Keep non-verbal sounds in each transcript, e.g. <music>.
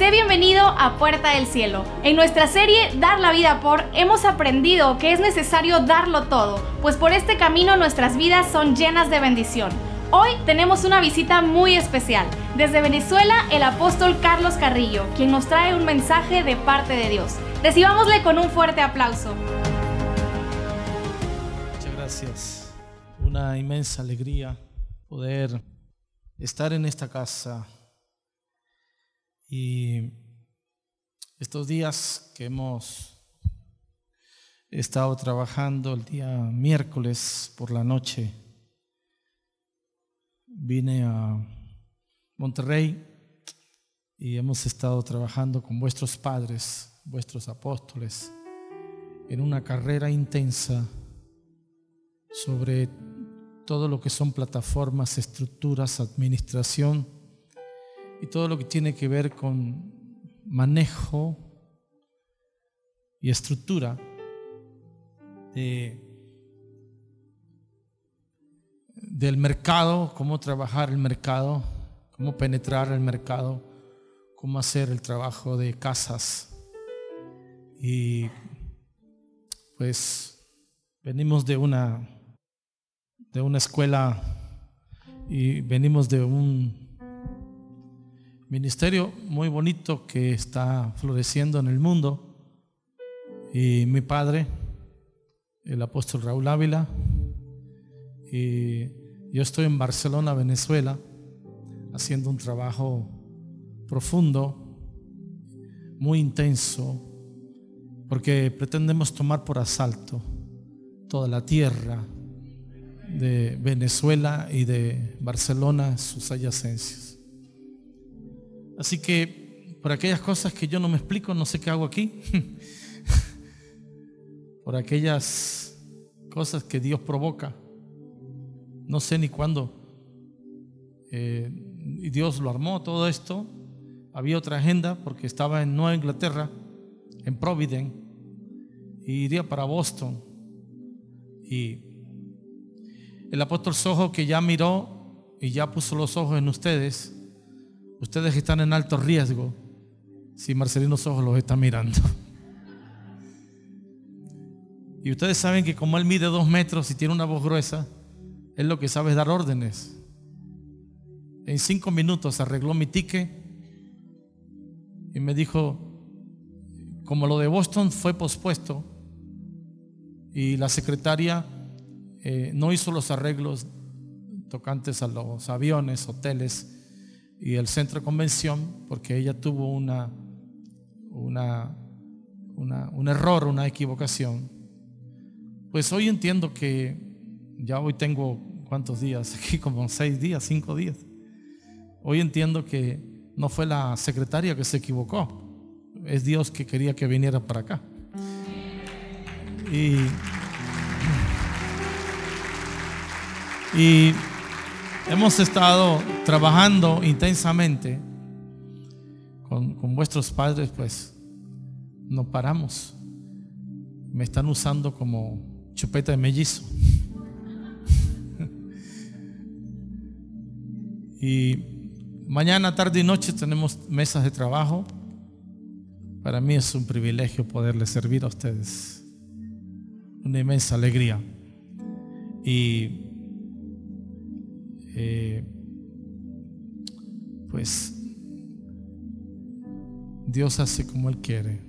Sé bienvenido a Puerta del Cielo. En nuestra serie Dar la vida por hemos aprendido que es necesario darlo todo, pues por este camino nuestras vidas son llenas de bendición. Hoy tenemos una visita muy especial. Desde Venezuela, el apóstol Carlos Carrillo, quien nos trae un mensaje de parte de Dios. Recibámosle con un fuerte aplauso. Muchas gracias. Una inmensa alegría poder estar en esta casa y estos días que hemos estado trabajando el día miércoles por la noche, vine a Monterrey y hemos estado trabajando con vuestros padres, vuestros apóstoles, en una carrera intensa sobre todo lo que son plataformas, estructuras, administración y todo lo que tiene que ver con manejo y estructura de, del mercado, cómo trabajar el mercado, cómo penetrar el mercado, cómo hacer el trabajo de casas. Y pues venimos de una de una escuela y venimos de un ministerio muy bonito que está floreciendo en el mundo. Y mi padre, el apóstol Raúl Ávila, y yo estoy en Barcelona, Venezuela, haciendo un trabajo profundo, muy intenso, porque pretendemos tomar por asalto toda la tierra de Venezuela y de Barcelona, sus adyacencias. Así que por aquellas cosas que yo no me explico, no sé qué hago aquí. <laughs> por aquellas cosas que Dios provoca, no sé ni cuándo. Eh, y Dios lo armó todo esto. Había otra agenda porque estaba en Nueva Inglaterra, en Providence, y iría para Boston. Y el apóstol Sojo que ya miró y ya puso los ojos en ustedes, Ustedes están en alto riesgo si Marcelino Ojos los está mirando. Y ustedes saben que como él mide dos metros y tiene una voz gruesa, él lo que sabe es dar órdenes. En cinco minutos arregló mi ticket y me dijo, como lo de Boston fue pospuesto y la secretaria eh, no hizo los arreglos tocantes a los aviones, hoteles, y el centro de convención porque ella tuvo una, una, un error, una equivocación. Pues hoy entiendo que ya hoy tengo cuántos días, <laughs> aquí como seis días, cinco días. Hoy entiendo que no fue la secretaria que se equivocó, es Dios que quería que viniera para acá. Y, y Hemos estado trabajando intensamente con, vuestros padres, pues no paramos. Me están usando como chupeta de mellizo. <laughs> y mañana, tarde y noche tenemos mesas de trabajo. Para mí es un privilegio poderles servir a ustedes. Una inmensa alegría. Y eh, pues Dios hace como Él quiere.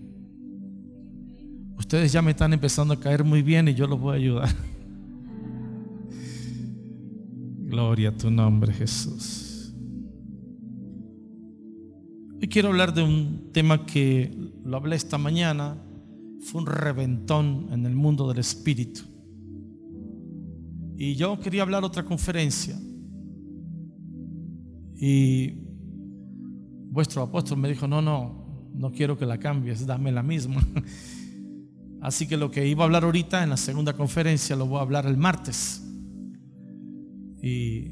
Ustedes ya me están empezando a caer muy bien y yo los voy a ayudar. Gloria a tu nombre, Jesús. Hoy quiero hablar de un tema que lo hablé esta mañana. Fue un reventón en el mundo del espíritu. Y yo quería hablar otra conferencia y vuestro apóstol me dijo, no, no, no quiero que la cambies, dame la misma. <laughs> Así que lo que iba a hablar ahorita en la segunda conferencia lo voy a hablar el martes. Y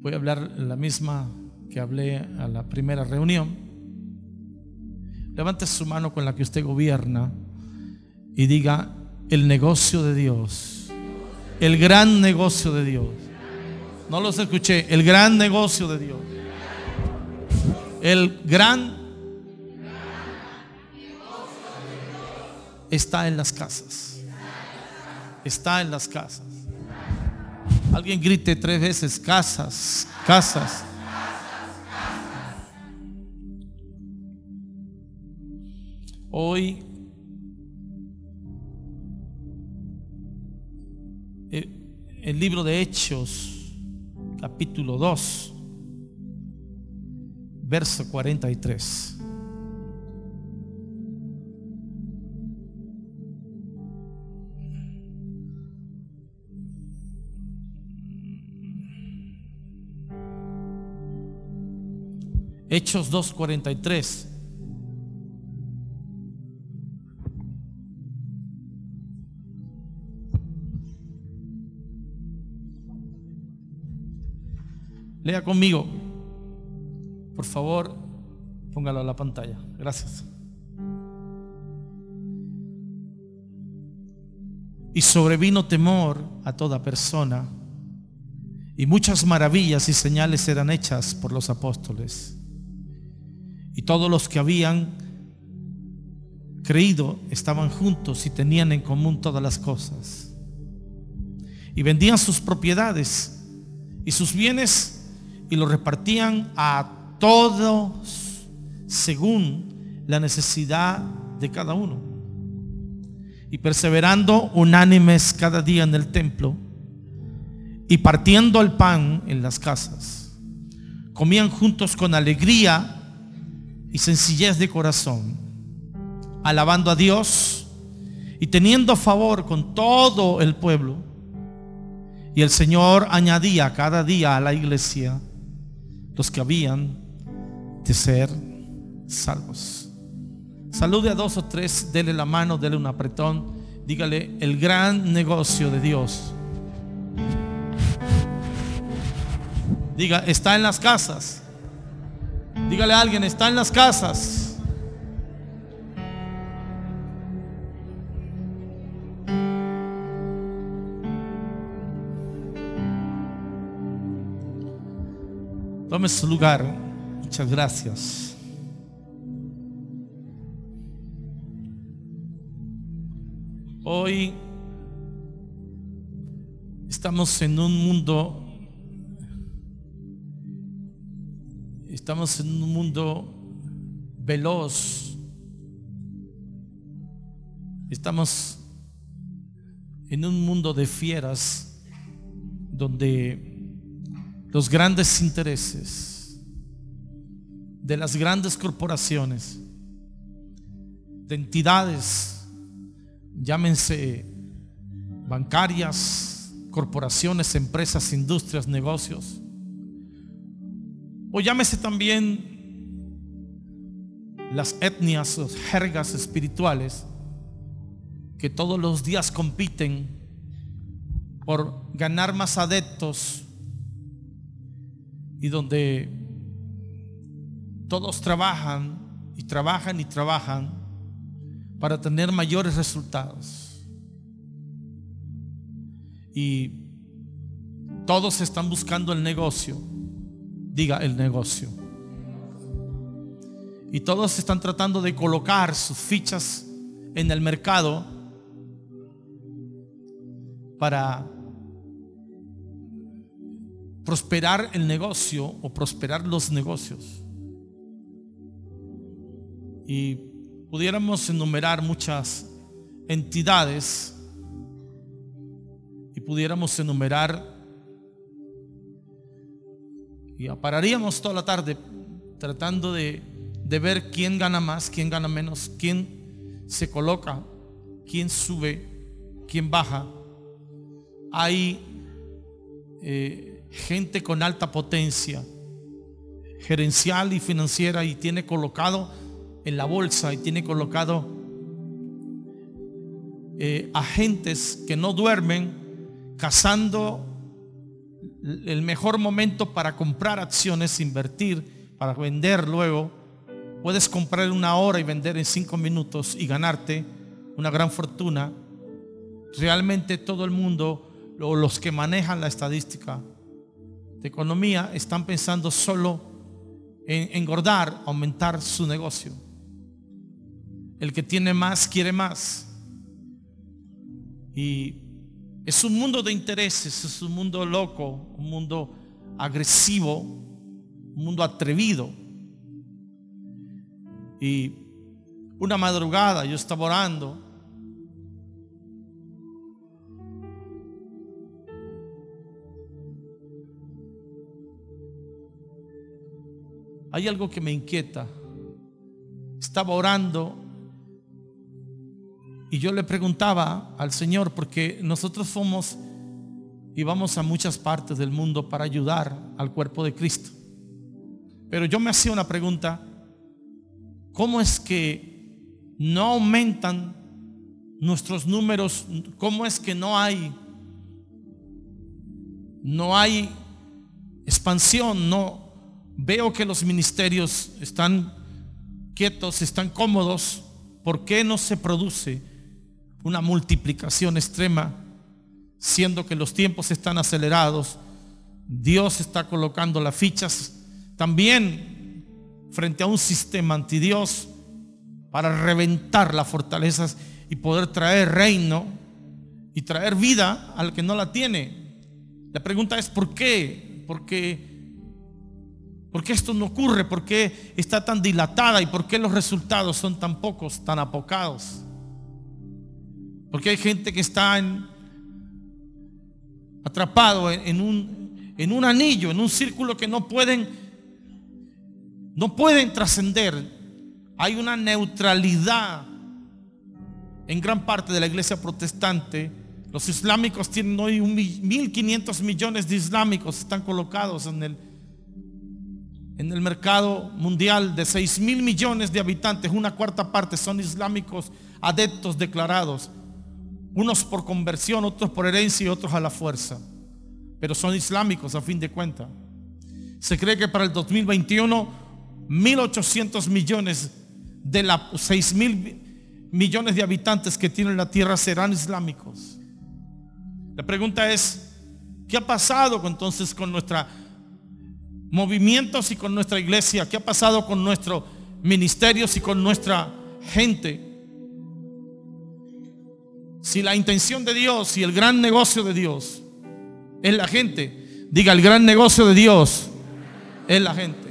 voy a hablar la misma que hablé a la primera reunión. Levante su mano con la que usted gobierna y diga el negocio de Dios, el gran negocio de Dios. No los escuché. El gran negocio de Dios. El gran está en las casas. Está en las casas. Alguien grite tres veces, casas, casas. Hoy eh, el libro de Hechos capítulo 2, verso 43. Hechos 2.43. Lea conmigo. Por favor, póngalo a la pantalla. Gracias. Y sobrevino temor a toda persona, y muchas maravillas y señales eran hechas por los apóstoles. Y todos los que habían creído estaban juntos y tenían en común todas las cosas. Y vendían sus propiedades y sus bienes y los repartían a todos según la necesidad de cada uno. Y perseverando unánimes cada día en el templo y partiendo el pan en las casas, comían juntos con alegría y sencillez de corazón, alabando a Dios y teniendo favor con todo el pueblo. Y el Señor añadía cada día a la iglesia los que habían de ser salvos. Salude a dos o tres, dele la mano, dele un apretón, dígale el gran negocio de Dios. Diga, está en las casas. Dígale a alguien, está en las casas. Tome su lugar. Muchas gracias. Hoy estamos en un mundo Estamos en un mundo veloz. Estamos en un mundo de fieras donde los grandes intereses de las grandes corporaciones, de entidades, llámense bancarias, corporaciones, empresas, industrias, negocios, o llámese también las etnias, las jergas espirituales, que todos los días compiten por ganar más adeptos y donde todos trabajan y trabajan y trabajan para tener mayores resultados. Y todos están buscando el negocio diga el negocio. Y todos están tratando de colocar sus fichas en el mercado para prosperar el negocio o prosperar los negocios. Y pudiéramos enumerar muchas entidades y pudiéramos enumerar y pararíamos toda la tarde tratando de, ver quién gana más, quién gana menos, quién se coloca, quién sube, quién baja. Hay eh, gente con alta potencia gerencial y financiera y tiene colocado en la bolsa y tiene colocado eh, agentes que no duermen cazando el mejor momento para comprar acciones, invertir, para vender luego. Puedes comprar una hora y vender en cinco minutos y ganarte una gran fortuna. Realmente todo el mundo, los que manejan la estadística de economía, están pensando solo en engordar, aumentar su negocio. El que tiene más quiere más. Y es un mundo de intereses, es un mundo loco, un mundo agresivo, un mundo atrevido. Y una madrugada yo estaba orando. Hay algo que me inquieta. Estaba orando y yo le preguntaba al Señor, porque nosotros somos y vamos a muchas partes del mundo para ayudar al cuerpo de Cristo. Pero yo me hacía una pregunta, ¿cómo es que no aumentan nuestros números? ¿Cómo es que no hay no hay expansión? No veo que los ministerios están quietos, están cómodos. ¿Por qué no se produce una multiplicación extrema, siendo que los tiempos están acelerados. Dios está colocando las fichas también frente a un sistema antidios para reventar las fortalezas y poder traer reino y traer vida al que no la tiene. La pregunta es ¿por qué? ¿Por qué? ¿Por qué esto no ocurre? ¿Por qué está tan dilatada? ¿Y por qué los resultados son tan pocos, tan apocados? Porque hay gente que está atrapado en, un, en un anillo, en un círculo que no pueden, no pueden trascender. Hay una neutralidad en gran parte de la iglesia protestante. Los islámicos tienen hoy 1.500 millones de islámicos, están colocados en el, en el mercado mundial de 6 mil millones de habitantes. Una cuarta parte son islámicos adeptos declarados. Unos por conversión, otros por herencia y otros a la fuerza. Pero son islámicos a fin de cuentas. Se cree que para el 2021 1.800 millones de los 6 mil millones de habitantes que tiene la tierra serán islámicos. La pregunta es, ¿qué ha pasado entonces con nuestros movimientos y con nuestra iglesia? ¿Qué ha pasado con nuestros ministerios y con nuestra gente? Si la intención de Dios y el gran negocio de Dios es la gente, diga, el gran negocio de Dios es la gente.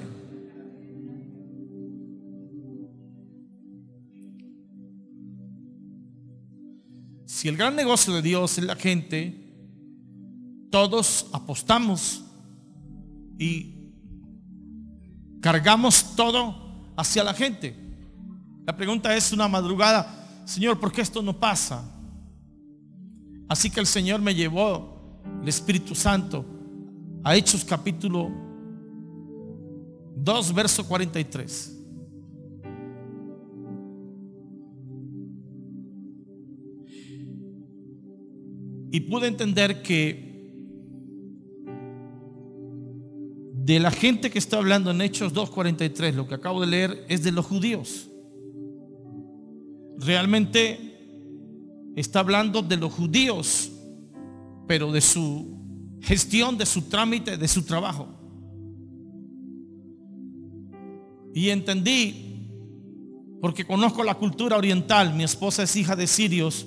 Si el gran negocio de Dios es la gente, todos apostamos y cargamos todo hacia la gente. La pregunta es una madrugada, Señor, ¿por qué esto no pasa? Así que el Señor me llevó, el Espíritu Santo, a Hechos capítulo 2, verso 43. Y pude entender que de la gente que está hablando en Hechos 2.43, lo que acabo de leer es de los judíos. Realmente está hablando de los judíos, pero de su gestión, de su trámite, de su trabajo. Y entendí, porque conozco la cultura oriental, mi esposa es hija de sirios,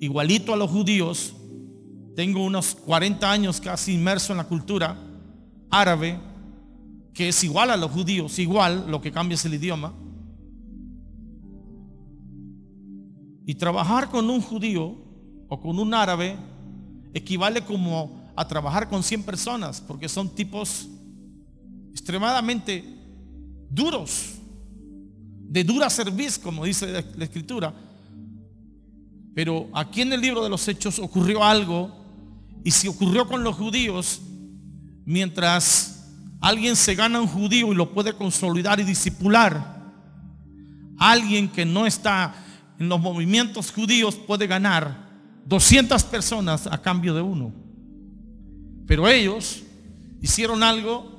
igualito a los judíos, tengo unos 40 años casi inmerso en la cultura árabe, que es igual a los judíos, igual, lo que cambia es el idioma. Y trabajar con un judío o con un árabe equivale como a trabajar con 100 personas, porque son tipos extremadamente duros, de dura serviz, como dice la escritura. Pero aquí en el libro de los Hechos ocurrió algo, y si ocurrió con los judíos, mientras alguien se gana un judío y lo puede consolidar y disipular, alguien que no está en los movimientos judíos puede ganar 200 personas a cambio de uno. Pero ellos hicieron algo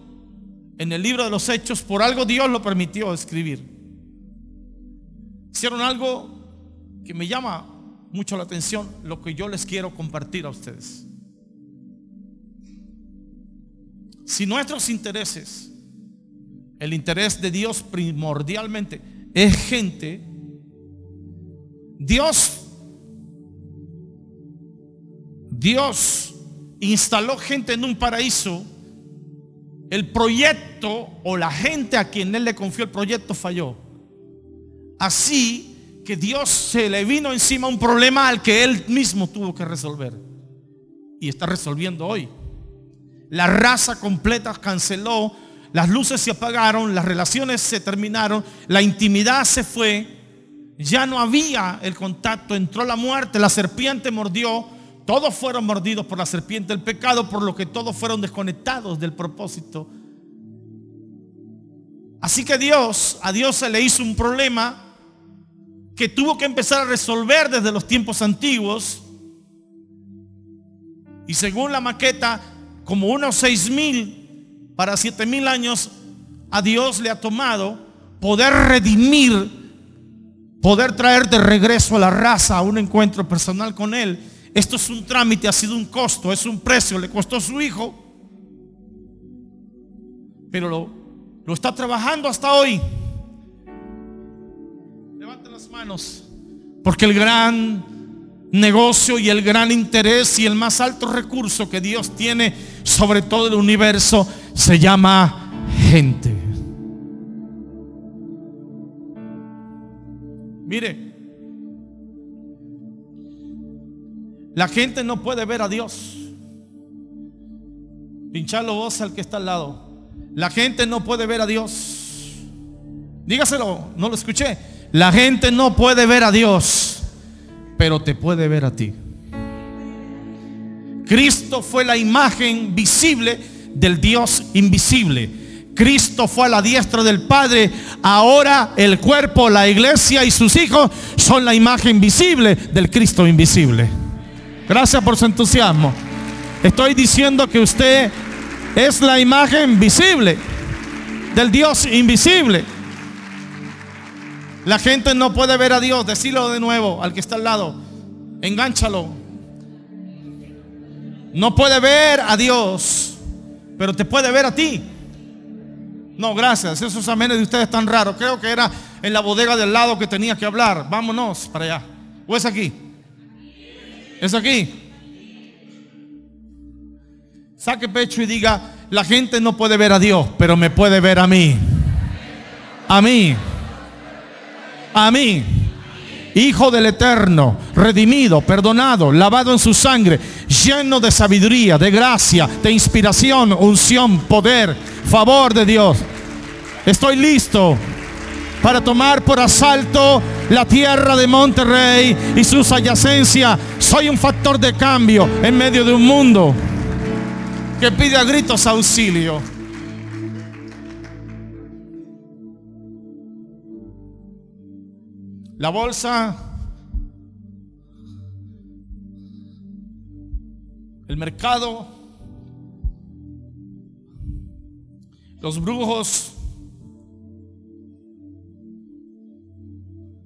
en el libro de los hechos, por algo Dios lo permitió escribir. Hicieron algo que me llama mucho la atención, lo que yo les quiero compartir a ustedes. Si nuestros intereses, el interés de Dios primordialmente es gente, Dios Dios instaló gente en un paraíso, el proyecto o la gente a quien Él le confió el proyecto falló. Así que Dios se le vino encima un problema al que Él mismo tuvo que resolver. Y está resolviendo hoy. La raza completa canceló, las luces se apagaron, las relaciones se terminaron, la intimidad se fue, ya no había el contacto, entró la muerte, la serpiente mordió, todos fueron mordidos por la serpiente del pecado, por lo que todos fueron desconectados del propósito. Así que Dios, a Dios se le hizo un problema que tuvo que empezar a resolver desde los tiempos antiguos. Y según la maqueta, como unos seis mil para siete mil años, a Dios le ha tomado poder redimir, poder traer de regreso a la raza a un encuentro personal con Él. Esto es un trámite, ha sido un costo, es un precio, le costó a su hijo, pero lo, lo está trabajando hasta hoy. Levanten las manos, porque el gran negocio y el gran interés y el más alto recurso que Dios tiene sobre todo el universo se llama gente. Mire, la gente no puede ver a Dios. Pinchalo vos al que está al lado. La gente no puede ver a Dios. Dígaselo, no lo escuché. La gente no puede ver a Dios pero te puede ver a ti. Cristo fue la imagen visible del Dios invisible. Cristo fue a la diestra del Padre. Ahora el cuerpo, la iglesia y sus hijos son la imagen visible del Cristo invisible. Gracias por su entusiasmo. Estoy diciendo que usted es la imagen visible del Dios invisible. La gente no puede ver a Dios. Decirlo de nuevo al que está al lado. Engánchalo. No puede ver a Dios, pero te puede ver a ti. No, gracias. Esos amenes de ustedes están raros. Creo que era en la bodega del lado que tenía que hablar. Vámonos para allá. ¿O es aquí? ¿Es aquí? Saque pecho y diga, la gente no puede ver a Dios, pero me puede ver a mí. A mí a mí, Hijo del Eterno, redimido, perdonado, lavado en su sangre, lleno de sabiduría, de gracia, de inspiración, unción, poder, favor de Dios. Estoy listo para tomar por asalto la tierra de Monterrey y sus adyacencias. Soy un factor de cambio en medio de un mundo que pide a gritos auxilio. La bolsa, el mercado, los brujos,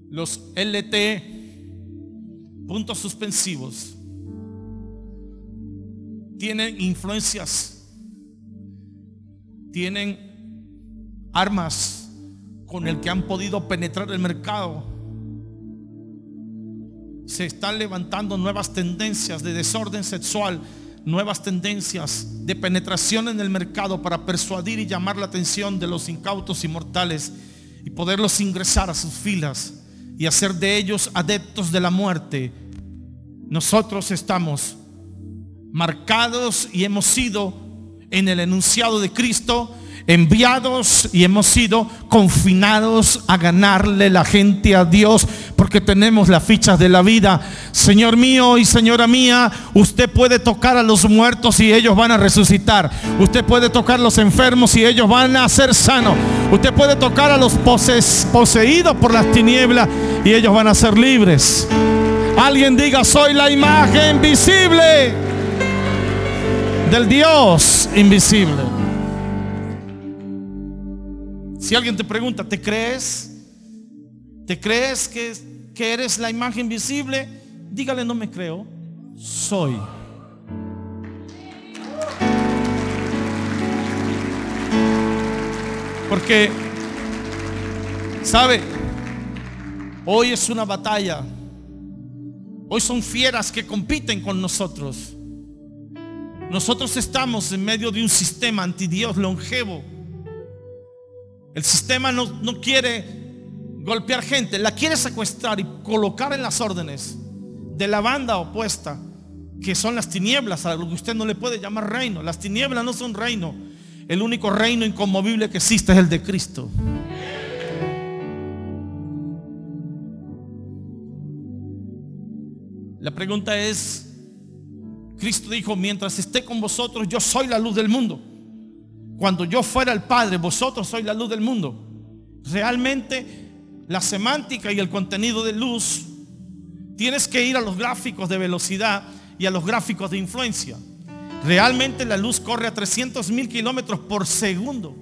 los LT, puntos suspensivos, tienen influencias, tienen armas con el que han podido penetrar el mercado se están levantando nuevas tendencias de desorden sexual, nuevas tendencias de penetración en el mercado para persuadir y llamar la atención de los incautos y mortales y poderlos ingresar a sus filas y hacer de ellos adeptos de la muerte. Nosotros estamos marcados y hemos sido en el enunciado de Cristo enviados y hemos sido confinados a ganarle la gente a Dios porque tenemos las fichas de la vida. Señor mío y señora mía, usted puede tocar a los muertos y ellos van a resucitar. Usted puede tocar a los enfermos y ellos van a ser sanos. Usted puede tocar a los poseídos por las tinieblas y ellos van a ser libres. Alguien diga, soy la imagen visible del Dios invisible. Si alguien te pregunta, ¿te crees? ¿Te crees que, que eres la imagen visible? Dígale, no me creo. Soy. Porque, ¿sabe? Hoy es una batalla. Hoy son fieras que compiten con nosotros. Nosotros estamos en medio de un sistema anti Dios longevo. El sistema no, no quiere golpear gente, la quiere secuestrar y colocar en las órdenes de la banda opuesta, que son las tinieblas, a lo que usted no le puede llamar reino. Las tinieblas no son reino. El único reino inconmovible que existe es el de Cristo. La pregunta es, Cristo dijo, mientras esté con vosotros, yo soy la luz del mundo. Cuando yo fuera el Padre, vosotros sois la luz del mundo. Realmente la semántica y el contenido de luz, tienes que ir a los gráficos de velocidad y a los gráficos de influencia. Realmente la luz corre a 300 mil kilómetros por segundo.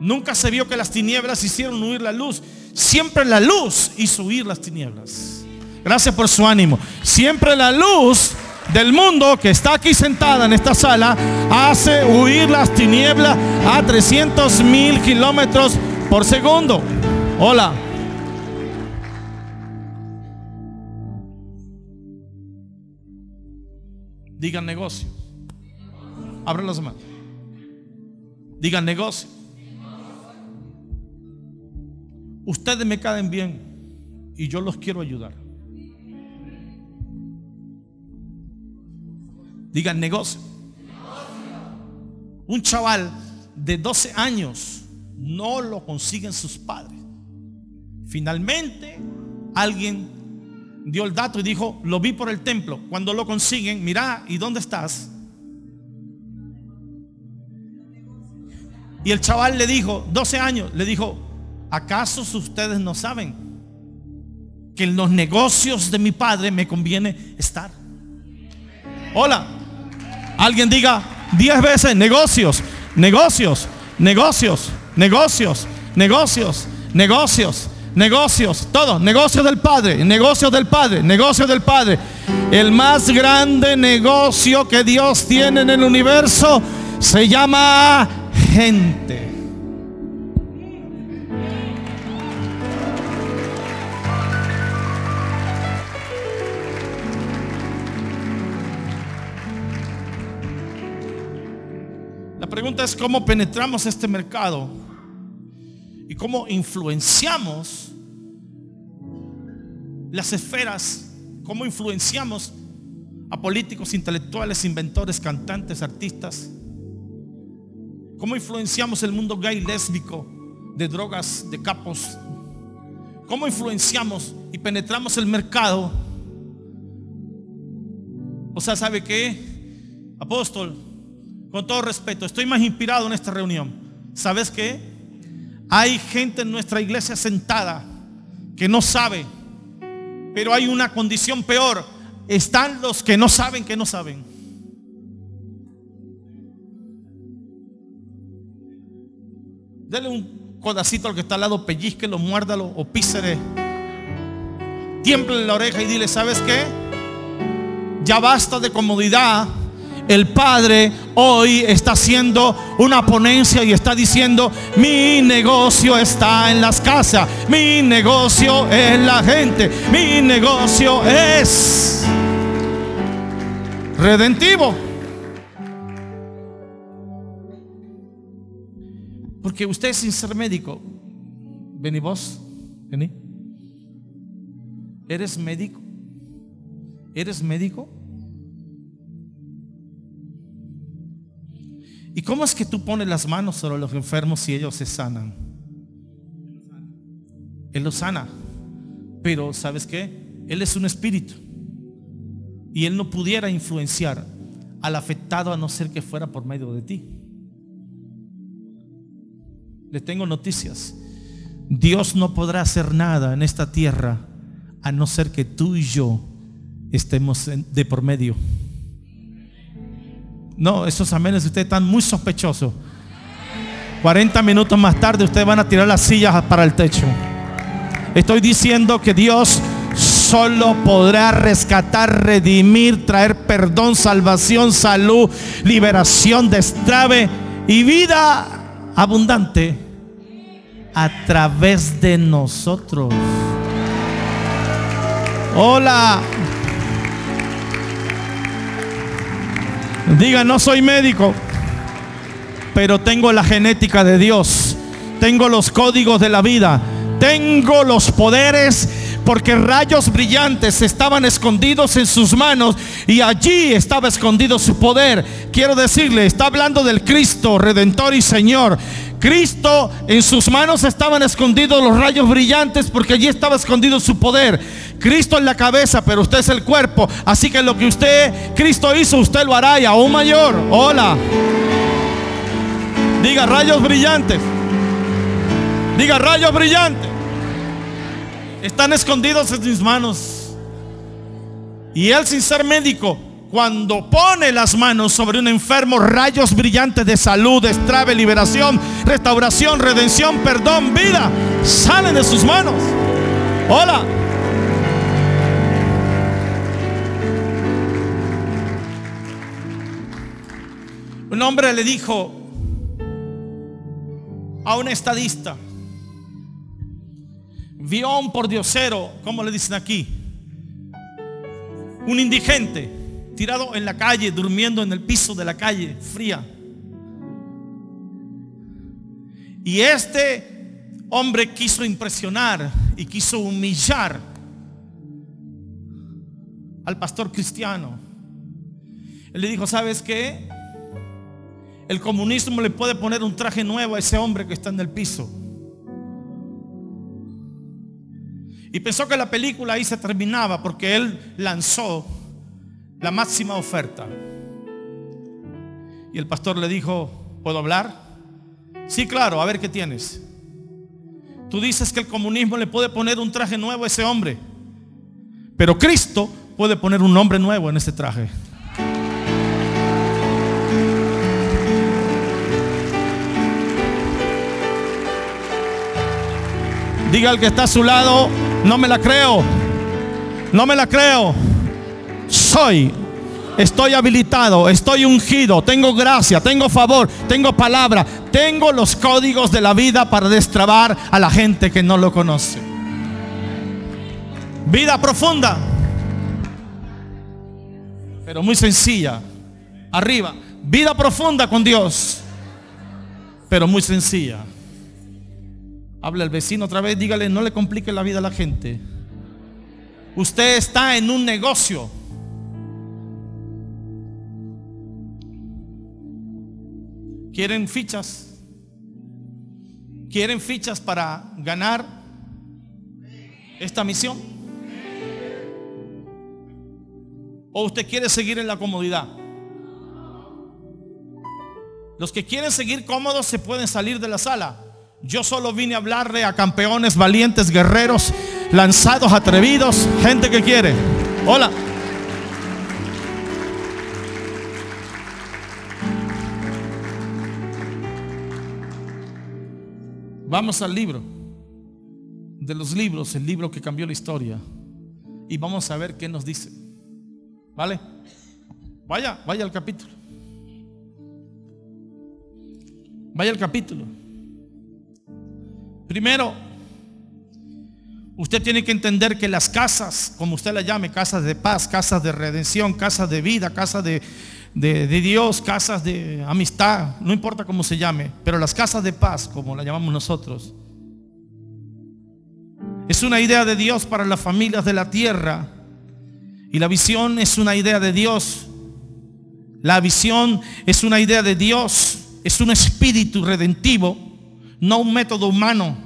Nunca se vio que las tinieblas hicieron huir la luz. Siempre la luz hizo huir las tinieblas. Gracias por su ánimo. Siempre la luz del mundo que está aquí sentada en esta sala hace huir las tinieblas a 300 mil kilómetros por segundo. Hola. Digan negocio. Abran las manos. Digan negocio. Ustedes me caen bien y yo los quiero ayudar. Digan negocio. Un chaval de 12 años no lo consiguen sus padres. Finalmente, alguien dio el dato y dijo, lo vi por el templo. Cuando lo consiguen, mira, ¿y dónde estás? Y el chaval le dijo, 12 años, le dijo, ¿acaso ustedes no saben que en los negocios de mi padre me conviene estar? Hola, alguien diga 10 veces negocios, negocios, negocios, negocios, negocios, negocios negocios, todo, negocios del Padre, negocios del Padre, negocios del Padre. El más grande negocio que Dios tiene en el universo se llama gente. Pregunta es cómo penetramos este mercado y cómo influenciamos las esferas, cómo influenciamos a políticos, intelectuales, inventores, cantantes, artistas, cómo influenciamos el mundo gay, lésbico, de drogas, de capos, cómo influenciamos y penetramos el mercado. O sea, ¿sabe qué? Apóstol, con todo respeto, estoy más inspirado en esta reunión. ¿Sabes qué? Hay gente en nuestra iglesia sentada que no sabe, pero hay una condición peor. Están los que no saben que no saben. Dele un codacito al que está al lado, pellizquelo, muérdalo o písele. Tiemple la oreja y dile, ¿sabes qué? Ya basta de comodidad el Padre hoy está haciendo una ponencia y está diciendo, mi negocio está en las casas, mi negocio es la gente, mi negocio es redentivo. Porque usted sin ser médico, vení vos, vení. ¿Eres médico? ¿Eres médico? ¿Y cómo es que tú pones las manos sobre los enfermos y ellos se sanan? Él los sana. Pero ¿sabes qué? Él es un espíritu. Y Él no pudiera influenciar al afectado a no ser que fuera por medio de ti. Le tengo noticias. Dios no podrá hacer nada en esta tierra a no ser que tú y yo estemos de por medio. No, esos amenes de ustedes están muy sospechosos. 40 minutos más tarde ustedes van a tirar las sillas para el techo. Estoy diciendo que Dios solo podrá rescatar, redimir, traer perdón, salvación, salud, liberación, destrave y vida abundante a través de nosotros. Hola. Diga, no soy médico, pero tengo la genética de Dios. Tengo los códigos de la vida. Tengo los poderes porque rayos brillantes estaban escondidos en sus manos y allí estaba escondido su poder. Quiero decirle, está hablando del Cristo, Redentor y Señor. Cristo en sus manos estaban escondidos los rayos brillantes porque allí estaba escondido su poder. Cristo en la cabeza, pero usted es el cuerpo. Así que lo que usted, Cristo hizo, usted lo hará y aún mayor. Hola. Diga rayos brillantes. Diga rayos brillantes. Están escondidos en mis manos. Y él sin ser médico cuando pone las manos sobre un enfermo, rayos brillantes de salud, destrave, liberación, restauración, redención, perdón, vida, salen de sus manos. Hola. Un hombre le dijo a un estadista, vio a un pordiosero, ¿cómo le dicen aquí? Un indigente tirado en la calle, durmiendo en el piso de la calle, fría. Y este hombre quiso impresionar y quiso humillar al pastor cristiano. Él le dijo, ¿sabes qué? El comunismo le puede poner un traje nuevo a ese hombre que está en el piso. Y pensó que la película ahí se terminaba porque él lanzó la máxima oferta. Y el pastor le dijo, ¿puedo hablar? Sí, claro, a ver qué tienes. Tú dices que el comunismo le puede poner un traje nuevo a ese hombre, pero Cristo puede poner un nombre nuevo en ese traje. Diga al que está a su lado, no me la creo, no me la creo soy. Estoy habilitado, estoy ungido, tengo gracia, tengo favor, tengo palabra, tengo los códigos de la vida para destrabar a la gente que no lo conoce. Vida profunda, pero muy sencilla. Arriba, vida profunda con Dios, pero muy sencilla. Habla el vecino otra vez, dígale, no le complique la vida a la gente. Usted está en un negocio. ¿Quieren fichas? ¿Quieren fichas para ganar esta misión? ¿O usted quiere seguir en la comodidad? Los que quieren seguir cómodos se pueden salir de la sala. Yo solo vine a hablarle a campeones, valientes, guerreros, lanzados, atrevidos, gente que quiere. Hola. Vamos al libro de los libros, el libro que cambió la historia. Y vamos a ver qué nos dice. ¿Vale? Vaya, vaya al capítulo. Vaya al capítulo. Primero, usted tiene que entender que las casas, como usted la llame, casas de paz, casas de redención, casas de vida, casas de, de, Dios, casas de amistad, no importa cómo se llame, pero las casas de paz, como la llamamos nosotros, es una idea de Dios para las familias de la tierra. Y la visión es una idea de Dios. La visión es una idea de Dios. Es un espíritu redentivo, no un método humano.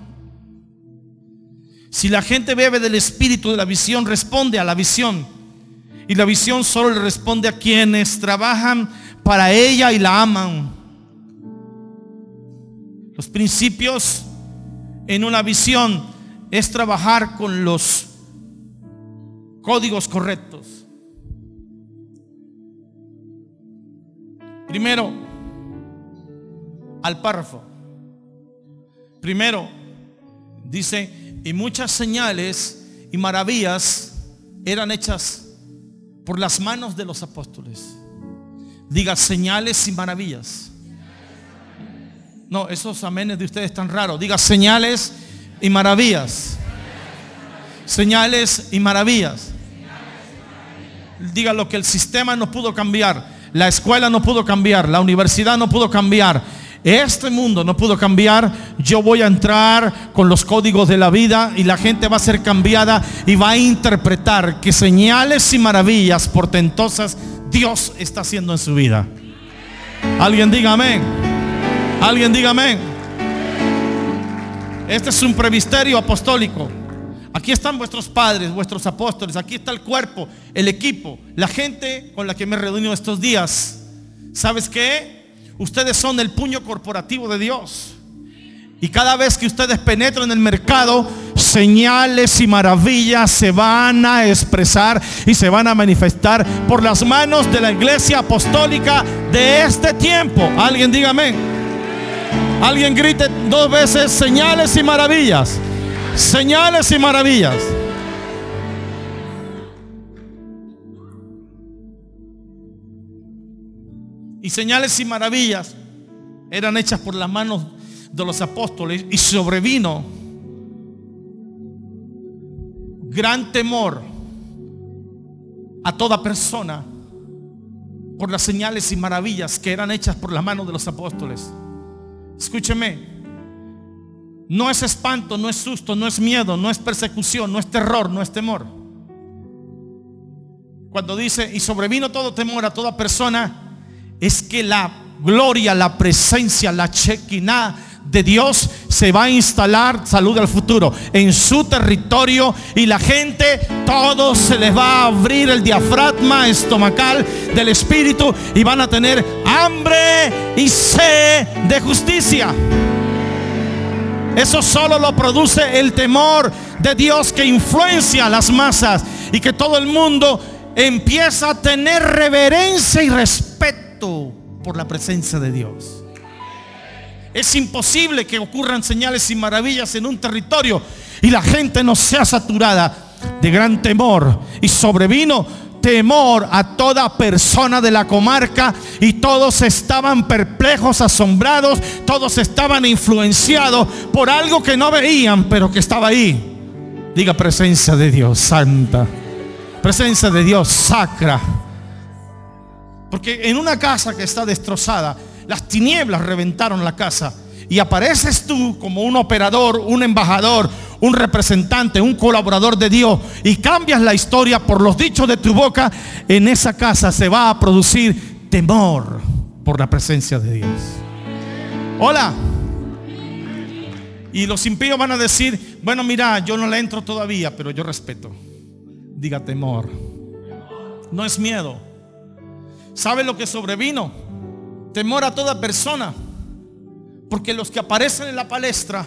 Si la gente bebe del espíritu de la visión, responde a la visión. Y la visión solo le responde a quienes trabajan para ella y la aman. Los principios en una visión es trabajar con los códigos correctos. Primero, al párrafo. Primero, dice, y muchas señales y maravillas eran hechas por las manos de los apóstoles. Diga señales y maravillas. No, esos amenes de ustedes están raros. Diga señales y maravillas. Señales y maravillas. Diga lo que el sistema no pudo cambiar. La escuela no pudo cambiar, la universidad no pudo cambiar, este mundo no pudo cambiar. Yo voy a entrar con los códigos de la vida y la gente va a ser cambiada y va a interpretar que señales y maravillas portentosas Dios está haciendo en su vida. Alguien diga amén. Alguien diga amén. Este es un previsterio apostólico. Aquí están vuestros padres, vuestros apóstoles. Aquí está el cuerpo, el equipo, la gente con la que me reunido estos días. ¿Sabes qué? Ustedes son el puño corporativo de Dios. Y cada vez que ustedes penetran en el mercado, señales y maravillas se van a expresar y se van a manifestar por las manos de la iglesia apostólica de este tiempo. Alguien dígame. Alguien grite dos veces señales y maravillas. Señales y maravillas. Y señales y maravillas eran hechas por las manos de los apóstoles y sobrevino gran temor a toda persona por las señales y maravillas que eran hechas por las manos de los apóstoles. Escúcheme, no es espanto, no es susto, no es miedo, no es persecución, no es terror, no es temor. Cuando dice, y sobrevino todo temor a toda persona, es que la gloria, la presencia, la chequina de Dios se va a instalar, salud al futuro, en su territorio y la gente, todo se les va a abrir el diafragma estomacal del Espíritu y van a tener hambre y sed de justicia. Eso solo lo produce el temor de Dios que influencia a las masas y que todo el mundo empieza a tener reverencia y respeto por la presencia de Dios. Es imposible que ocurran señales y maravillas en un territorio y la gente no sea saturada de gran temor. Y sobrevino temor a toda persona de la comarca y todos estaban perplejos, asombrados, todos estaban influenciados por algo que no veían, pero que estaba ahí. Diga presencia de Dios santa, presencia de Dios sacra. Porque en una casa que está destrozada, las tinieblas reventaron la casa. Y apareces tú como un operador, un embajador, un representante, un colaborador de Dios y cambias la historia por los dichos de tu boca, en esa casa se va a producir temor por la presencia de Dios. Hola. Y los impíos van a decir, bueno, mira, yo no le entro todavía, pero yo respeto. Diga temor. No es miedo. ¿Sabe lo que sobrevino? Temor a toda persona. Porque los que aparecen en la palestra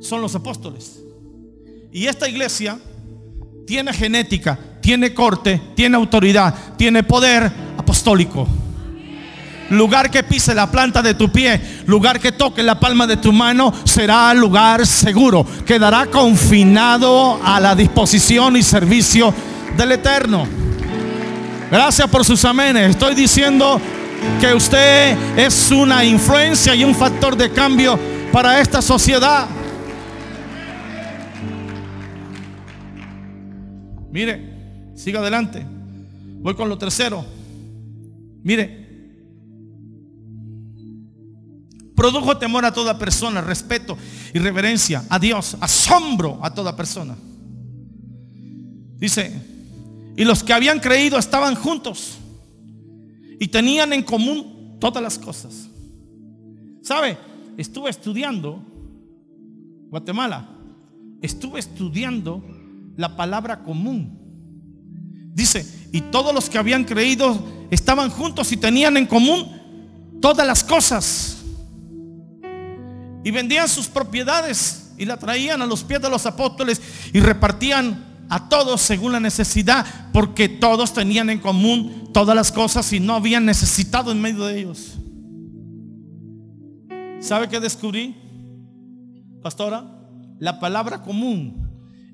son los apóstoles. Y esta iglesia tiene genética, tiene corte, tiene autoridad, tiene poder apostólico. Lugar que pise la planta de tu pie, lugar que toque la palma de tu mano, será lugar seguro. Quedará confinado a la disposición y servicio del Eterno. Gracias por sus amenes. Estoy diciendo que usted es una influencia y un factor de cambio para esta sociedad. Mire, siga adelante. Voy con lo tercero. Mire, produjo temor a toda persona, respeto y reverencia a Dios, asombro a toda persona. Dice, y los que habían creído estaban juntos y tenían en común todas las cosas. ¿Sabe? Estuve estudiando Guatemala. Estuve estudiando la palabra común. Dice, y todos los que habían creído estaban juntos y tenían en común todas las cosas. Y vendían sus propiedades y la traían a los pies de los apóstoles y repartían a todos según la necesidad, porque todos tenían en común todas las cosas y no habían necesitado en medio de ellos. ¿Sabe qué descubrí, pastora? La palabra común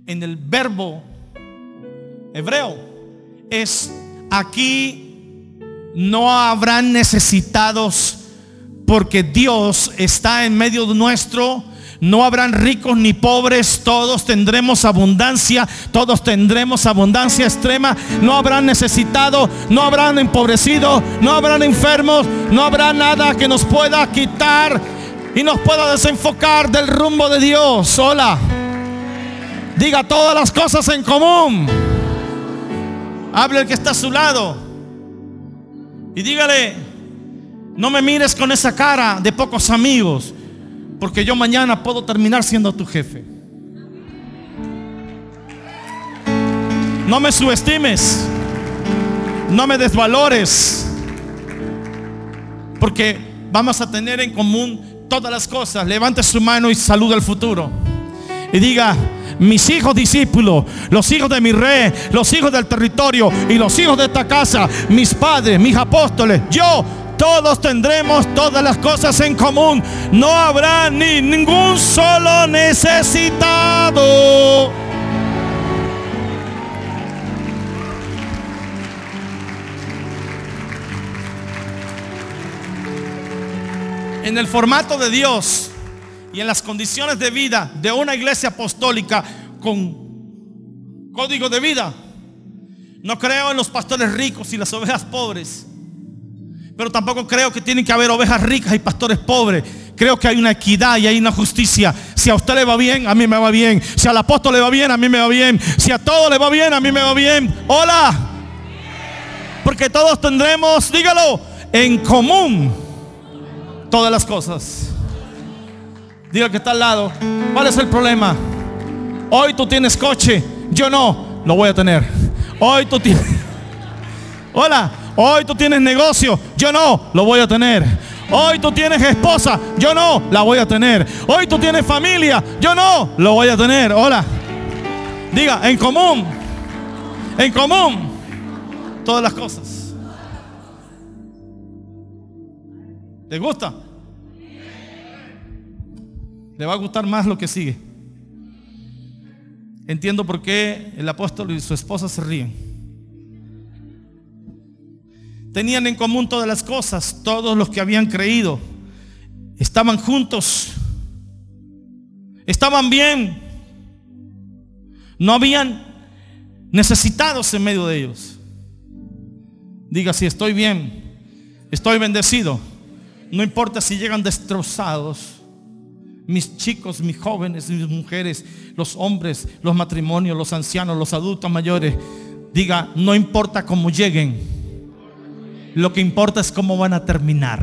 en el verbo hebreo es aquí no habrán necesitados porque Dios está en medio nuestro No habrán ricos ni pobres, todos tendremos abundancia, todos tendremos abundancia extrema. No habrán necesitado, no habrán empobrecido, no habrán enfermos, no habrá nada que nos pueda quitar y nos pueda desenfocar del rumbo de Dios. Hola. Diga todas las cosas en común. Hable el que está a su lado. Y dígale, no me mires con esa cara de pocos amigos. Porque yo mañana puedo terminar siendo tu jefe. No me subestimes. No me desvalores. Porque vamos a tener en común todas las cosas. Levante su mano y saluda el futuro. Y diga, mis hijos discípulos, los hijos de mi rey, los hijos del territorio y los hijos de esta casa, mis padres, mis apóstoles, yo todos tendremos todas las cosas en común. No habrá ni ningún solo necesitado. En el formato de Dios y en las condiciones de vida de una iglesia apostólica con código de vida, no creo en los pastores ricos y las ovejas pobres. Pero tampoco creo que tienen que haber ovejas ricas y pastores pobres. Creo que hay una equidad y hay una justicia. Si a usted le va bien, a mí me va bien. Si al apóstol le va bien, a mí me va bien. Si a todos le va bien, a mí me va bien. Hola. Porque todos tendremos, dígalo, en común todas las cosas. Diga que está al lado. ¿Cuál es el problema? Hoy tú tienes coche, yo no, lo voy a tener. Hoy tú tienes... <laughs> Hola, Hoy tú tienes negocio, yo no, lo voy a tener. Hoy tú tienes esposa, yo no, la voy a tener. Hoy tú tienes familia, yo no, lo voy a tener. Hola. Diga, en común. En común. Todas las cosas. ¿Le gusta? Le va a gustar más lo que sigue. Entiendo por qué el apóstol y su esposa se ríen. Tenían en común todas las cosas, todos los que habían creído. Estaban juntos. Estaban bien. No habían necesitados en medio de ellos. Diga si estoy bien, estoy bendecido. No importa si llegan destrozados. Mis chicos, mis jóvenes, mis mujeres, los hombres, los matrimonios, los ancianos, los adultos mayores. Diga, no importa cómo lleguen lo que importa es cómo van a terminar.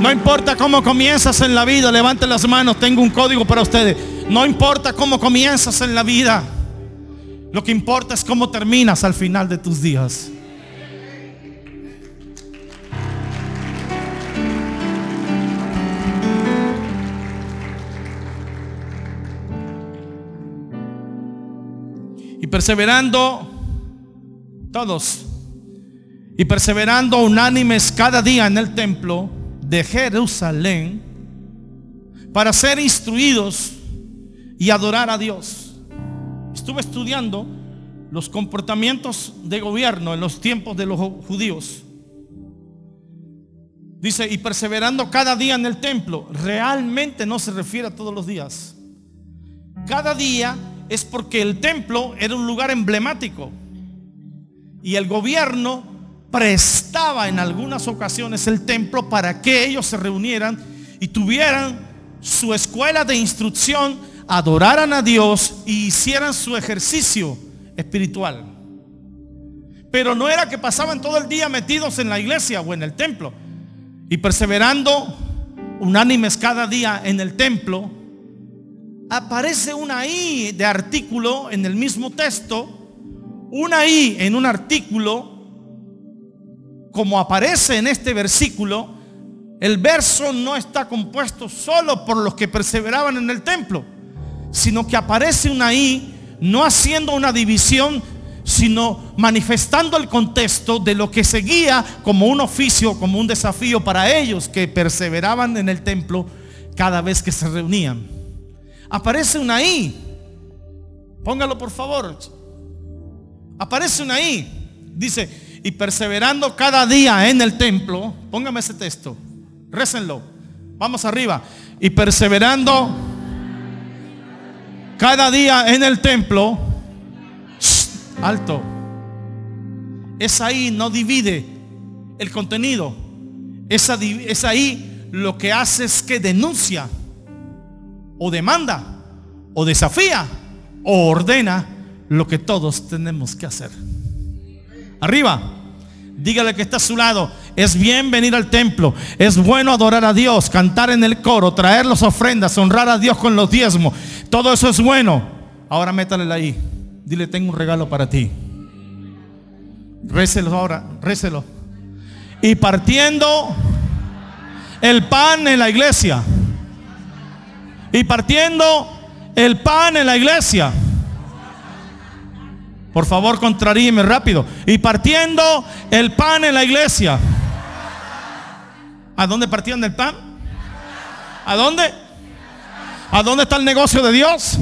No importa cómo comienzas en la vida, levanten las manos, tengo un código para ustedes. No importa cómo comienzas en la vida, lo que importa es cómo terminas al final de tus días. Perseverando todos y perseverando unánimes cada día en el templo de Jerusalén para ser instruidos y adorar a Dios. Estuve estudiando los comportamientos de gobierno en los tiempos de los judíos. Dice, y perseverando cada día en el templo, realmente no se refiere a todos los días. Cada día es porque el templo era un lugar emblemático y el gobierno prestaba en algunas ocasiones el templo para que ellos se reunieran y tuvieran su escuela de instrucción, adoraran a Dios y hicieran su ejercicio espiritual. Pero no era que pasaban todo el día metidos en la iglesia o en el templo y perseverando unánimes cada día en el templo, aparece una I de artículo en el mismo texto, una I en un artículo, como aparece en este versículo, el verso no está compuesto solo por los que perseveraban en el templo, sino que aparece una I no haciendo una división, sino manifestando el contexto de lo que seguía como un oficio, como un desafío para ellos que perseveraban en el templo cada vez que se reunían aparece una I. Póngalo por favor. Aparece una I. Dice, Y perseverando cada día en el templo, póngame ese texto, récenlo. Vamos arriba. Y perseverando cada día en el templo, alto. Es ahí, no divide el contenido. Es ahí lo que hace es que denuncia o demanda o desafía o ordena lo que todos tenemos que hacer. Arriba. Dígale que está a su lado. Es bien venir al templo. Es bueno adorar a Dios, cantar en el coro, traer las ofrendas, honrar a Dios con los diezmos. Todo eso es bueno. Ahora métale ahí. Dile, tengo un regalo para ti. Récelo ahora, récelo. Y partiendo el pan en la iglesia. Y partiendo el pan en la iglesia. Por favor, contraríeme rápido. Y partiendo el pan en la iglesia. ¿A dónde partían el pan? ¿A dónde? ¿A dónde está el negocio de Dios?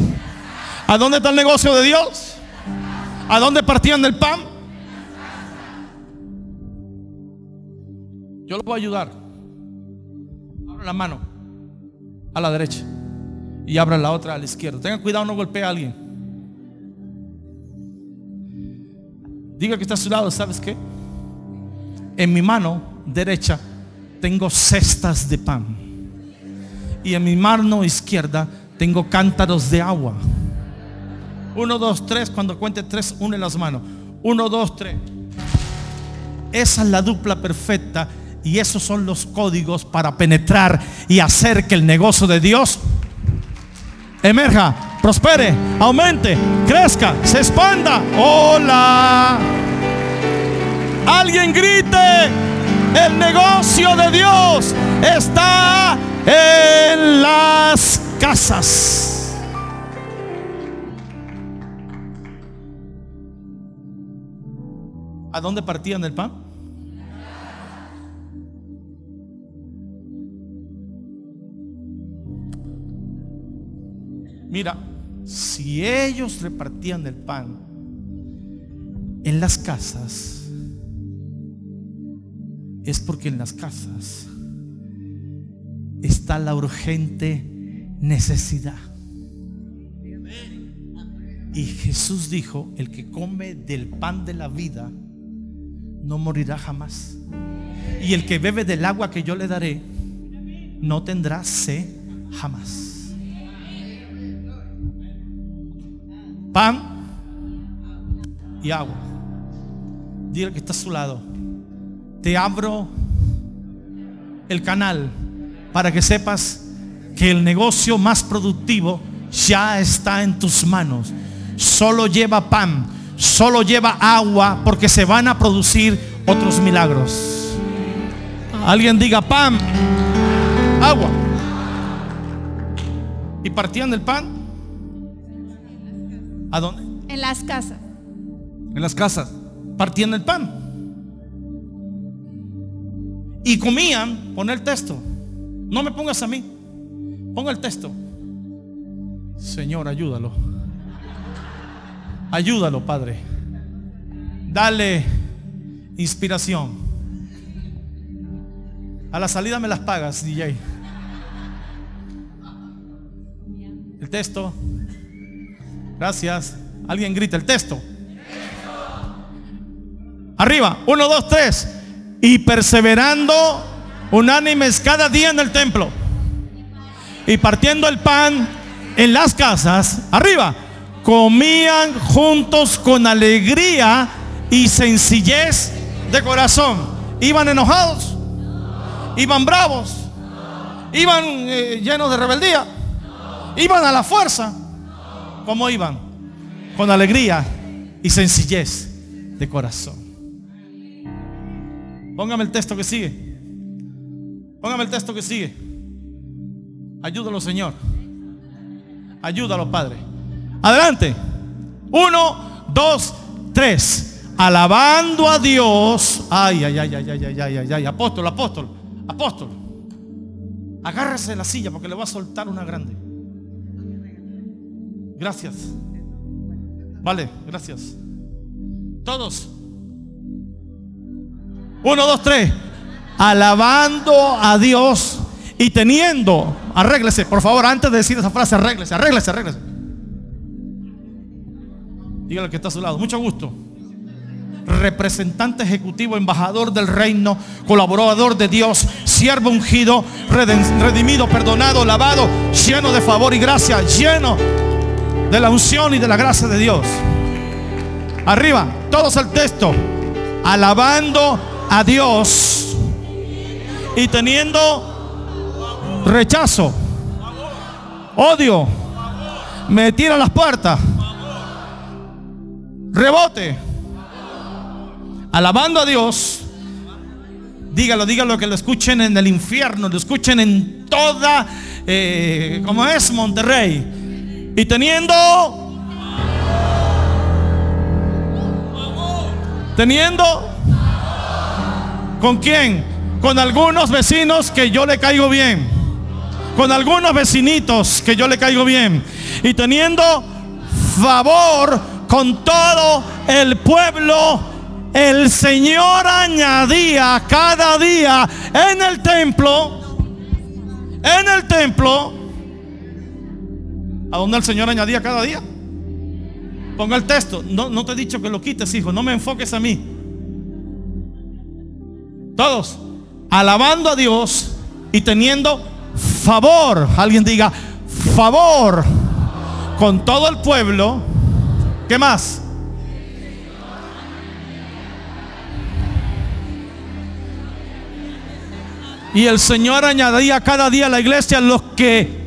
¿A dónde está el negocio de Dios? ¿A dónde partían del pan? Yo lo voy a ayudar. Abra la mano a la derecha y abra la otra a la izquierda. Tengan cuidado, no golpee a alguien. Diga que está a su lado, ¿sabes qué? En mi mano derecha tengo cestas de pan. Y en mi mano izquierda tengo cántaros de agua. Uno, dos, tres. Cuando cuente tres, une las manos. Uno, dos, tres. Esa es la dupla perfecta. Y esos son los códigos para penetrar y hacer que el negocio de Dios emerja, prospere, aumente, crezca, se expanda. Hola. Alguien grite, el negocio de Dios está en las casas. ¿A dónde partían el pan? Mira, si ellos repartían el pan en las casas, es porque en las casas está la urgente necesidad. Y Jesús dijo, el que come del pan de la vida no morirá jamás. Y el que bebe del agua que yo le daré no tendrá sed jamás. Pan y agua. Dile que está a su lado. Te abro el canal para que sepas que el negocio más productivo ya está en tus manos. Solo lleva pan, solo lleva agua porque se van a producir otros milagros. Alguien diga pan, agua. Y partían del pan ¿A dónde? En las casas. En las casas. Partiendo el pan. Y comían, pon el texto. No me pongas a mí. Ponga el texto. Señor, ayúdalo. Ayúdalo, Padre. Dale inspiración. A la salida me las pagas, DJ. El texto. Gracias. Alguien grita el texto. Arriba. Uno, dos, tres. Y perseverando unánimes cada día en el templo. Y partiendo el pan en las casas. Arriba. Comían juntos con alegría y sencillez de corazón. ¿Iban enojados? ¿Iban bravos? ¿Iban eh, llenos de rebeldía? ¿Iban a la fuerza? ¿Cómo iban? Con alegría y sencillez de corazón. Póngame el texto que sigue. Póngame el texto que sigue. Ayúdalo, Señor. Ayúdalo, Padre. Adelante. Uno, dos, tres. Alabando a Dios. Ay, ay, ay, ay, ay, ay, ay, ay, ay. Apóstol, apóstol, apóstol. Agárrese la silla porque le voy a soltar una grande. Gracias. Vale, gracias. Todos. Uno, dos, tres. Alabando a Dios y teniendo, arréglese, por favor, antes de decir esa frase, arréglese, arréglese, arréglese. Dígale que está a su lado. Mucho gusto. Representante ejecutivo, embajador del reino, colaborador de Dios, siervo ungido, redimido, perdonado, lavado, lleno de favor y gracia, lleno de la unción y de la gracia de Dios. Arriba, todos el texto. Alabando a Dios y teniendo rechazo, odio, me tira las puertas, rebote, alabando a Dios. Dígalo, dígalo que lo escuchen en el infierno, lo escuchen en toda, eh, como es Monterrey. Y teniendo Teniendo ¿Con quién? Con algunos vecinos que yo le caigo bien. Con algunos vecinitos que yo le caigo bien. Y teniendo favor con todo el pueblo, el Señor añadía cada día en el templo, en el templo, ¿a dónde el Señor añadía cada día? Ponga el texto. No, no te he dicho que lo quites, hijo. No me enfoques a mí. Todos. Alabando a Dios y teniendo favor. Alguien diga, favor con todo el pueblo. ¿Qué más? Y el Señor añadía cada día a la iglesia los que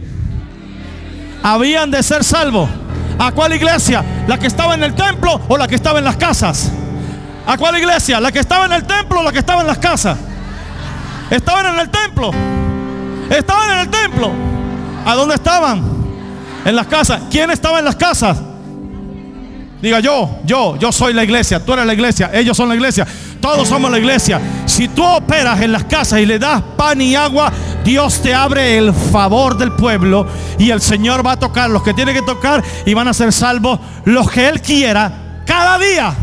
habían de ser salvos. ¿A cuál iglesia? ¿La que estaba en el templo o la que estaba en las casas? ¿A cuál iglesia? ¿La que estaba en el templo o la que estaba en las casas? Estaban en el templo. Estaban en el templo. ¿A dónde estaban? En las casas. ¿Quién estaba en las casas? Diga yo, yo, yo soy la iglesia, tú eres la iglesia, ellos son la iglesia, todos somos la iglesia. Si tú operas en las casas y le das pan y agua, Dios te abre el favor del pueblo y el Señor va a tocar los que tiene que tocar y van a ser salvos los que Él quiera cada día.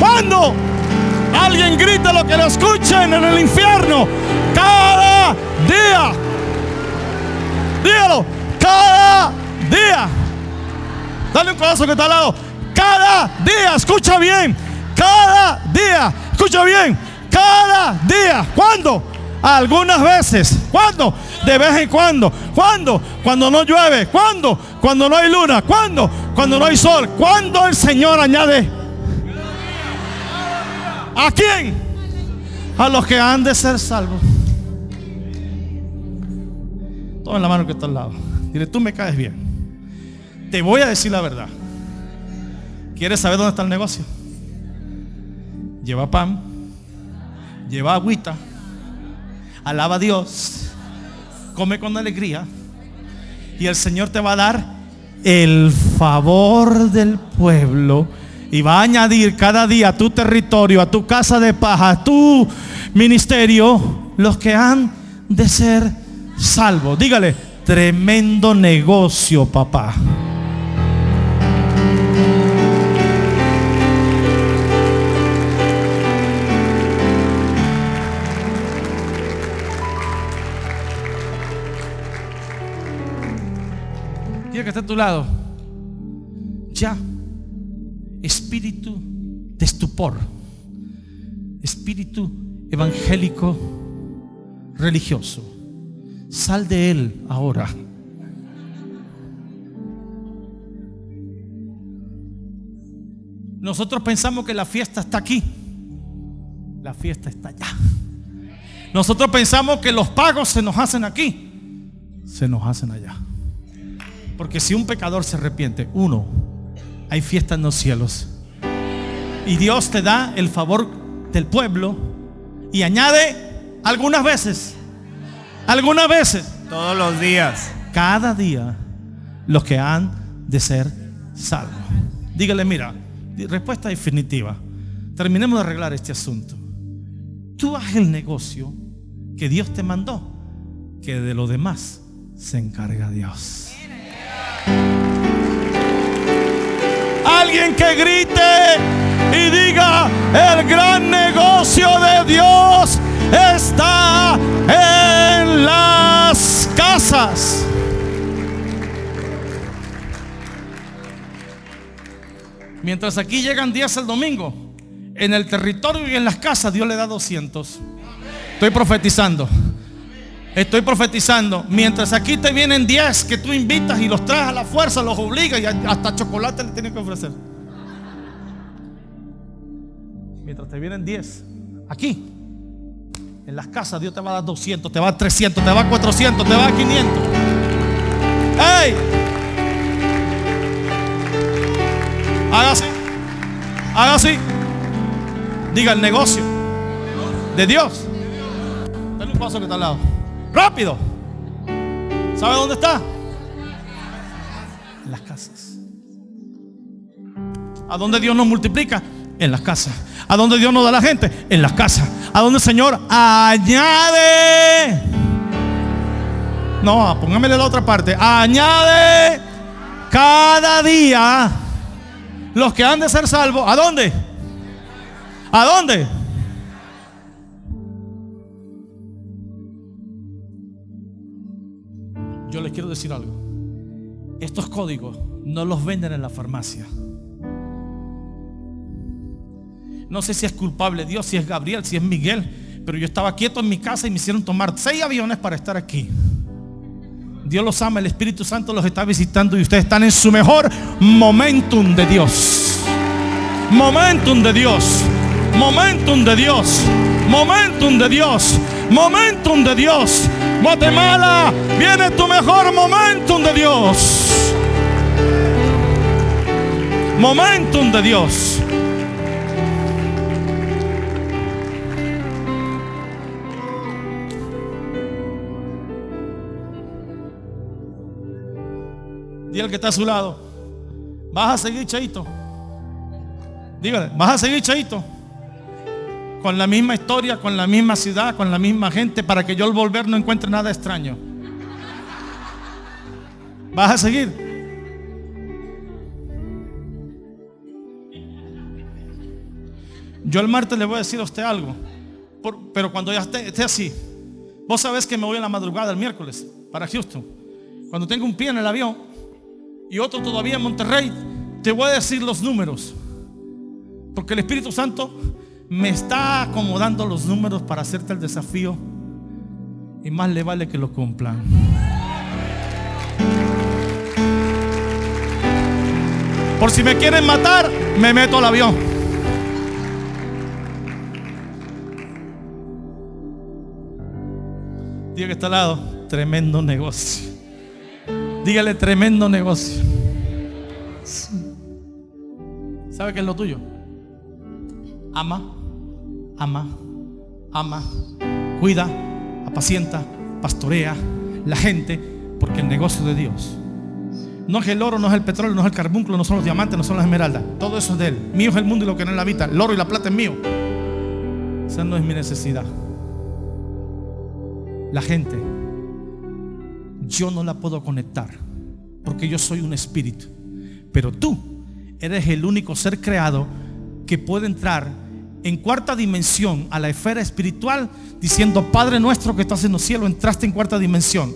Cuando alguien grita lo que lo escuchen en el infierno, cada día. Dígalo, cada día. Dale un codazo que está al lado. Cada día, escucha bien. Cada día, escucha bien. Cada día. ¿Cuándo? Algunas veces. ¿Cuándo? De vez en cuando. ¿Cuándo? Cuando no llueve. ¿Cuándo? Cuando no hay luna. ¿Cuándo? Cuando no hay sol. ¿Cuándo el Señor añade? ¿A quién? A los que han de ser salvos. Toma la mano que está al lado. Dile, tú me caes bien. Te voy a decir la verdad. ¿Quieres saber dónde está el negocio? Lleva pan, lleva agüita, alaba a Dios, come con alegría y el Señor te va a dar el favor del pueblo y va a añadir cada día a tu territorio, a tu casa de paja, a tu ministerio, los que han de ser salvos. Dígale, tremendo negocio, papá. Que está a tu lado. Ya. Espíritu de estupor. Espíritu evangélico religioso. Sal de él ahora. Nosotros pensamos que la fiesta está aquí. La fiesta está allá. Nosotros pensamos que los pagos se nos hacen aquí. Se nos hacen allá. Porque si un pecador se arrepiente, uno, hay fiesta en los cielos. Y Dios te da el favor del pueblo y añade algunas veces, algunas veces, todos los días, cada día, los que han de ser salvos. Dígale, mira, respuesta definitiva. Terminemos de arreglar este asunto. Tú haz el negocio que Dios te mandó, que de lo demás se encarga Dios. alguien que grite y diga, el gran negocio de Dios está en las casas. Mientras aquí llegan 10 el domingo, en el territorio y en las casas Dios le da 200. Estoy profetizando. Estoy profetizando. Mientras aquí te vienen 10 que tú invitas y los traes a la fuerza, los obligas y hasta chocolate le tienes que ofrecer. Mientras te vienen 10 aquí, en las casas Dios te va a dar 200, te va a dar 300, te va a dar 400, te va a dar 500. ¡Ey! Haga así. Haga así. Diga el negocio de Dios. Dale un paso que está al lado. Rápido. ¿Sabe dónde está? En las casas. ¿A dónde Dios nos multiplica? En las casas. ¿A dónde Dios nos da la gente? En las casas. ¿A dónde el Señor añade? No, póngamele la otra parte. Añade cada día los que han de ser salvos. ¿A dónde? ¿A dónde? Decir algo. Estos códigos no los venden en la farmacia. No sé si es culpable Dios, si es Gabriel, si es Miguel, pero yo estaba quieto en mi casa y me hicieron tomar seis aviones para estar aquí. Dios los ama, el Espíritu Santo los está visitando y ustedes están en su mejor momentum de Dios. Momentum de Dios. Momentum de Dios. Momentum de Dios. Momentum de Dios. Guatemala, viene tu mejor momentum de Dios. Momentum de Dios. Dile al que está a su lado. Vas a seguir, Chaito. Dígale, vas a seguir, Chaito. Con la misma historia, con la misma ciudad, con la misma gente, para que yo al volver no encuentre nada extraño. Vas a seguir. Yo el martes le voy a decir a usted algo. pero cuando ya esté, esté así, vos sabés que me voy a la madrugada el miércoles para Houston. Cuando tengo un pie en el avión, y otro todavía en Monterrey, te voy a decir los números. Porque el Espíritu Santo me está acomodando los números para hacerte el desafío. Y más le vale que lo cumplan. Por si me quieren matar, me meto al avión. Diga que está al lado, tremendo negocio. Dígale tremendo negocio. ¿Sabe qué es lo tuyo? Ama, ama, ama, cuida, apacienta, pastorea la gente, porque el negocio de Dios no es el oro, no es el petróleo, no es el carbúnculo, no son los diamantes, no son las esmeraldas. Todo eso es de Él. Mío es el mundo y lo que en él habita. El oro y la plata es mío. Esa no es mi necesidad. La gente yo no la puedo conectar porque yo soy un espíritu. Pero tú eres el único ser creado que puede entrar en cuarta dimensión a la esfera espiritual diciendo, Padre nuestro que estás en los cielos, entraste en cuarta dimensión.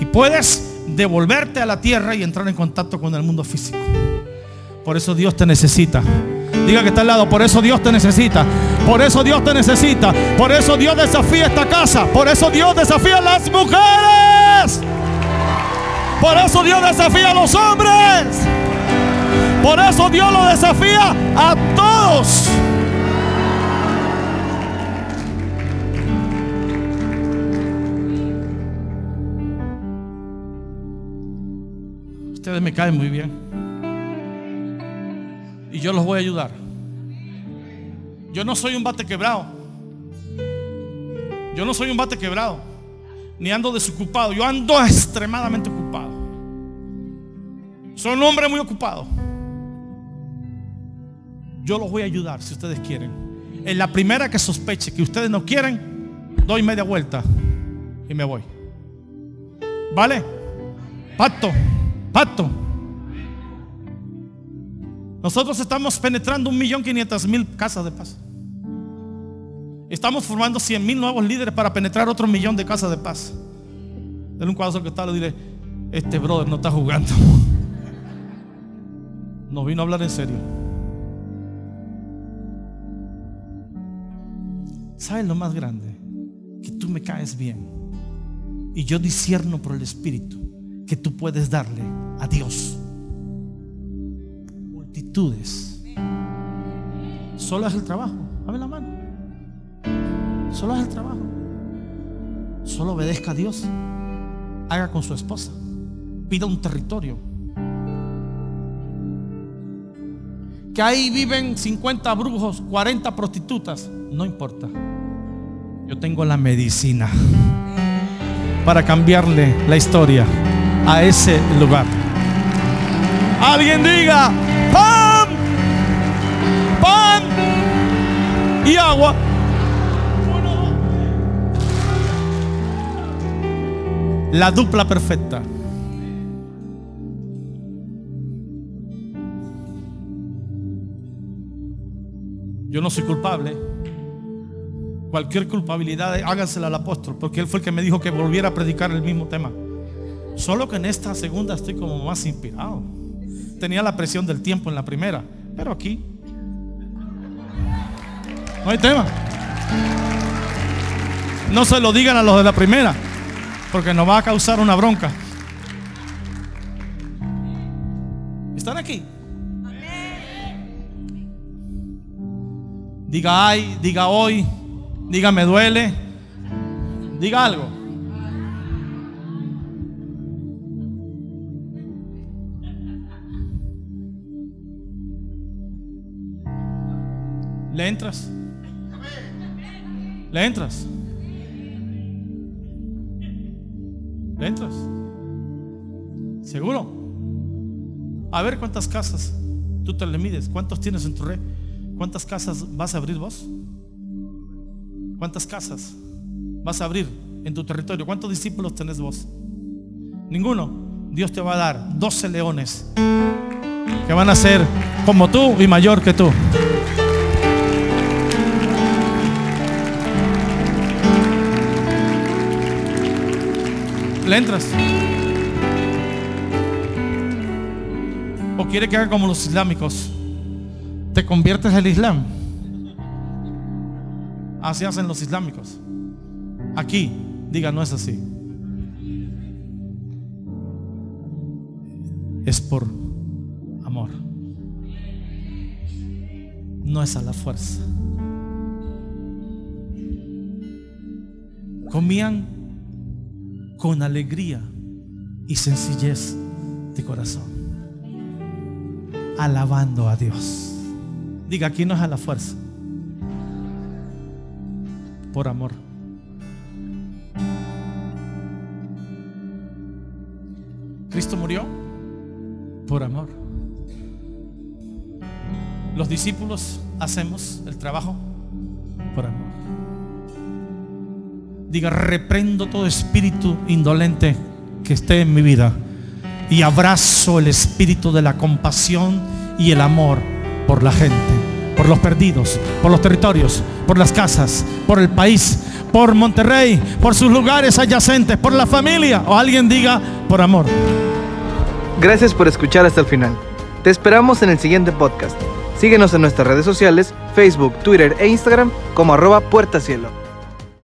Y puedes devolverte a la tierra y entrar en contacto con el mundo físico. Por eso Dios te necesita. Diga que está al lado, por eso Dios te necesita. Por eso Dios te necesita. Por eso Dios desafía esta casa. Por eso Dios desafía a las mujeres. Por eso Dios desafía a los hombres. Por eso Dios lo desafía a todos. Ustedes me caen muy bien. Y yo los voy a ayudar. Yo no soy un bate quebrado. Yo no soy un bate quebrado. Ni ando desocupado. Yo ando extremadamente ocupado. Soy un hombre muy ocupado. Yo los voy a ayudar si ustedes quieren. En la primera que sospeche que ustedes no quieren, doy media vuelta y me voy. ¿Vale? Pacto, pacto. Nosotros estamos penetrando un millón quinientas mil casas de paz. Estamos formando 100 mil nuevos líderes para penetrar otro millón de casas de paz. Denle un cuadro que está, le diré, este brother no está jugando. No vino a hablar en serio. ¿Sabes lo más grande? Que tú me caes bien. Y yo discierno por el Espíritu que tú puedes darle a Dios multitudes. Solo es el trabajo. Dame la mano. Solo es el trabajo. Solo obedezca a Dios. Haga con su esposa. Pida un territorio. Que ahí viven 50 brujos, 40 prostitutas. No importa. Yo tengo la medicina para cambiarle la historia a ese lugar. Alguien diga, pan, pan y agua. La dupla perfecta. Yo no soy culpable. Cualquier culpabilidad, hágansela al apóstol, porque él fue el que me dijo que volviera a predicar el mismo tema. Solo que en esta segunda estoy como más inspirado. Tenía la presión del tiempo en la primera, pero aquí no hay tema. No se lo digan a los de la primera, porque nos va a causar una bronca. ¿Están aquí? Diga ay, diga hoy, diga me duele, diga algo. ¿Le entras? ¿Le entras? ¿Le entras? ¿Seguro? A ver cuántas casas tú te le mides, cuántos tienes en tu red, cuántas casas vas a abrir vos, cuántas casas vas a abrir en tu territorio, cuántos discípulos tenés vos. Ninguno. Dios te va a dar 12 leones que van a ser como tú y mayor que tú. ¿Le entras? ¿O quiere que haga como los islámicos? ¿Te conviertes al Islam? Así hacen los islámicos. Aquí, diga, no es así. Es por amor. No es a la fuerza. Comían con alegría y sencillez de corazón, alabando a Dios. Diga, aquí no es a la fuerza, por amor. Cristo murió por amor. Los discípulos hacemos el trabajo por amor. Diga, reprendo todo espíritu indolente que esté en mi vida y abrazo el espíritu de la compasión y el amor por la gente, por los perdidos, por los territorios, por las casas, por el país, por Monterrey, por sus lugares adyacentes, por la familia. O alguien diga, por amor. Gracias por escuchar hasta el final. Te esperamos en el siguiente podcast. Síguenos en nuestras redes sociales, Facebook, Twitter e Instagram como arroba Puerta Cielo.